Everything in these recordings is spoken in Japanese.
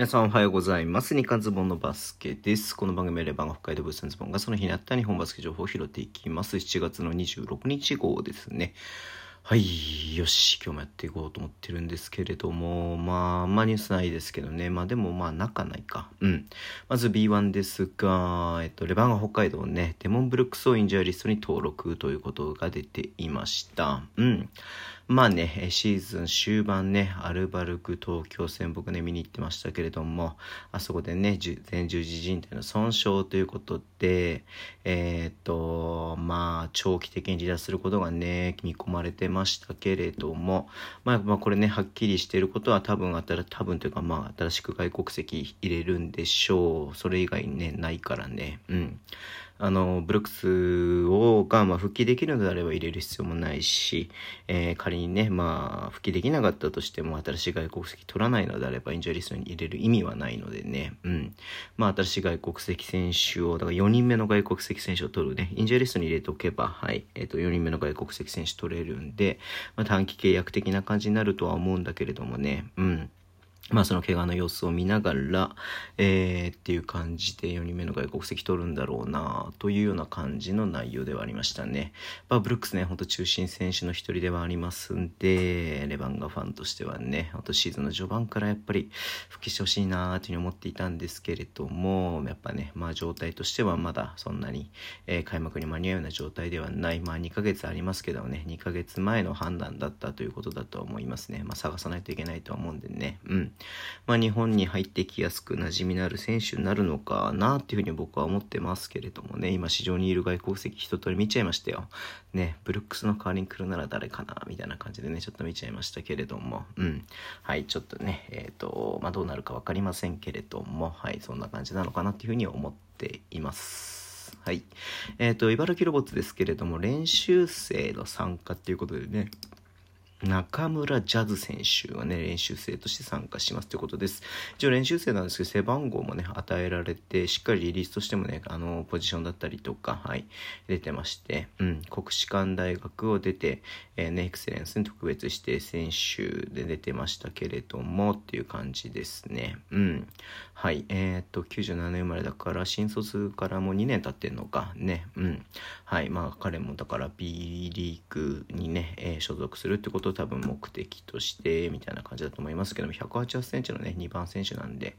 皆さんおはようございます。日刊ズボンのバスケです。この番組はレバンが北海道物産ズボンがその日にあった日本バスケ情報を拾っていきます。7月の26日号ですね。はい、よし、今日もやっていこうと思ってるんですけれども、まあ、あんまニュースないですけどね。まあでもまあ、泣かないか。うん。まず B1 ですが、えっと、レバンが北海道ね、デモンブルックスをインジャーリストに登録ということが出ていました。うん。まあね、シーズン終盤ね、アルバルク東京戦僕ね、見に行ってましたけれども、あそこでね、前十字靭帯の損傷ということで、えー、っと、まあ、長期的に離脱することがね、見込まれてましたけれども、まあ、まあ、これね、はっきりしていることは多分、多分というか、まあ、新しく外国籍入れるんでしょう。それ以外にね、ないからね。うん。あの、ブルックスをが、まあ、復帰できるのであれば入れる必要もないし、えー、仮にね、まあ、復帰できなかったとしても、新しい外国籍取らないのであれば、インジャーリストに入れる意味はないのでね、うん。まあ、新しい外国籍選手を、だから4人目の外国籍選手を取るね、インジャーリストに入れておけば、はい、えっ、ー、と、4人目の外国籍選手取れるんで、まあ、短期契約的な感じになるとは思うんだけれどもね、うん。まあその怪我の様子を見ながら、えー、っていう感じで4人目の外国籍取るんだろうなというような感じの内容ではありましたね。まあブルックスね、ほんと中心選手の一人ではありますんで、レバンガファンとしてはね、ほんとシーズンの序盤からやっぱり復帰してほしいなというふうに思っていたんですけれども、やっぱね、まあ状態としてはまだそんなに、えー、開幕に間に合うような状態ではない。まあ2ヶ月ありますけどね、2ヶ月前の判断だったということだと思いますね。まあ探さないといけないとは思うんでね。うん。まあ、日本に入ってきやすく馴染みのある選手になるのかなっていうふうに僕は思ってますけれどもね、今市場にいる外国籍一通り見ちゃいましたよ。ね、ブルックスの代わりに来るなら誰かなみたいな感じでね、ちょっと見ちゃいましたけれども、うん。はい、ちょっとね、えっ、ー、と、まあ、どうなるか分かりませんけれども、はい、そんな感じなのかなっていうふうに思っています。はい。えっ、ー、と、茨城ロボッツですけれども、練習生の参加っていうことでね、中村ジャズ選手がね、練習生として参加しますということです。一応練習生なんですけど、背番号もね、与えられて、しっかりリリースとしてもね、あの、ポジションだったりとか、はい、出てまして、うん、国士舘大学を出て、えー、ね、エクセレンスに特別指定選手で出てましたけれども、っていう感じですね。うん。はい、えー、っと、97年生まれだから、新卒からもう2年経ってんのか、ね、うん。はい、まあ、彼もだから B リーグにね、えー、所属するってこと多分目的としてみたいな感じだと思いますけども188センチのね2番選手なんで、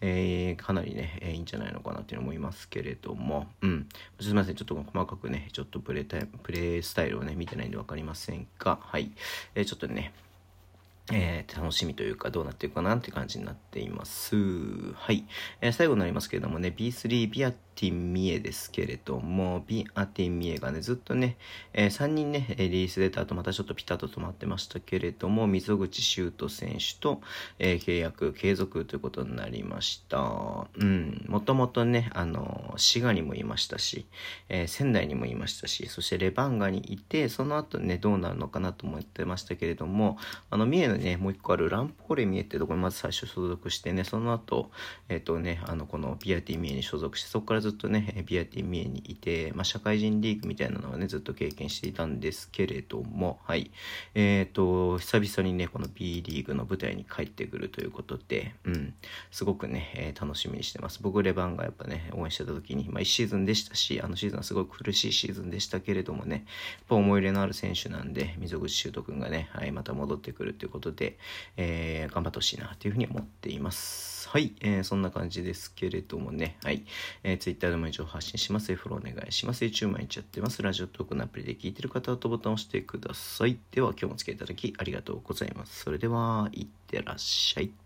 えー、かなりね、えー、いいんじゃないのかなっていう思いますけれどもうんすみませんちょっと細かくねちょっとプレータイプレースタイルをね見てないんで分かりませんがはい、えー、ちょっとねえー、楽しみというかどうなっていくかなって感じになっています。はい。えー、最後になりますけれどもね、B3 ビアティミエですけれども、ビアティミエがね、ずっとね、えー、3人ね、リリース出た後またちょっとピタッと止まってましたけれども、溝口修斗選手と、え契約継続ということになりました。うん。もともとね、あの、滋賀にもいましたし、え仙台にもいましたし、そしてレバンガにいて、その後ね、どうなるのかなと思ってましたけれども、あの、三重のね、もう一個あるランポーレミエってところにまず最初所属してね、その後、えっ、ー、とね、あの、このビアティミエに所属して、そこからずっとね、ビアティミエにいて、まあ、社会人リーグみたいなのはね、ずっと経験していたんですけれども、はい。えっ、ー、と、久々にね、この B リーグの舞台に帰ってくるということで、うん、すごくね、えー、楽しみにしてます。僕、レバンがやっぱね、応援してた時に、まあ、1シーズンでしたし、あのシーズンはすごい苦しいシーズンでしたけれどもね、やっぱ思い入れのある選手なんで、溝口修斗くんがね、はい、また戻ってくるということで、えー、頑張ってほしいなというふうに思っています。はい、えー、そんな感じですけれどもね、はい、えー、Twitter でも一応発信します。フォローお願いします。YouTube 毎日やってます。ラジオトークのアプリで聞いてる方はとボタンを押してください。では、今日もお付き合いいただきありがとうございます。それでは、いってらっしゃい。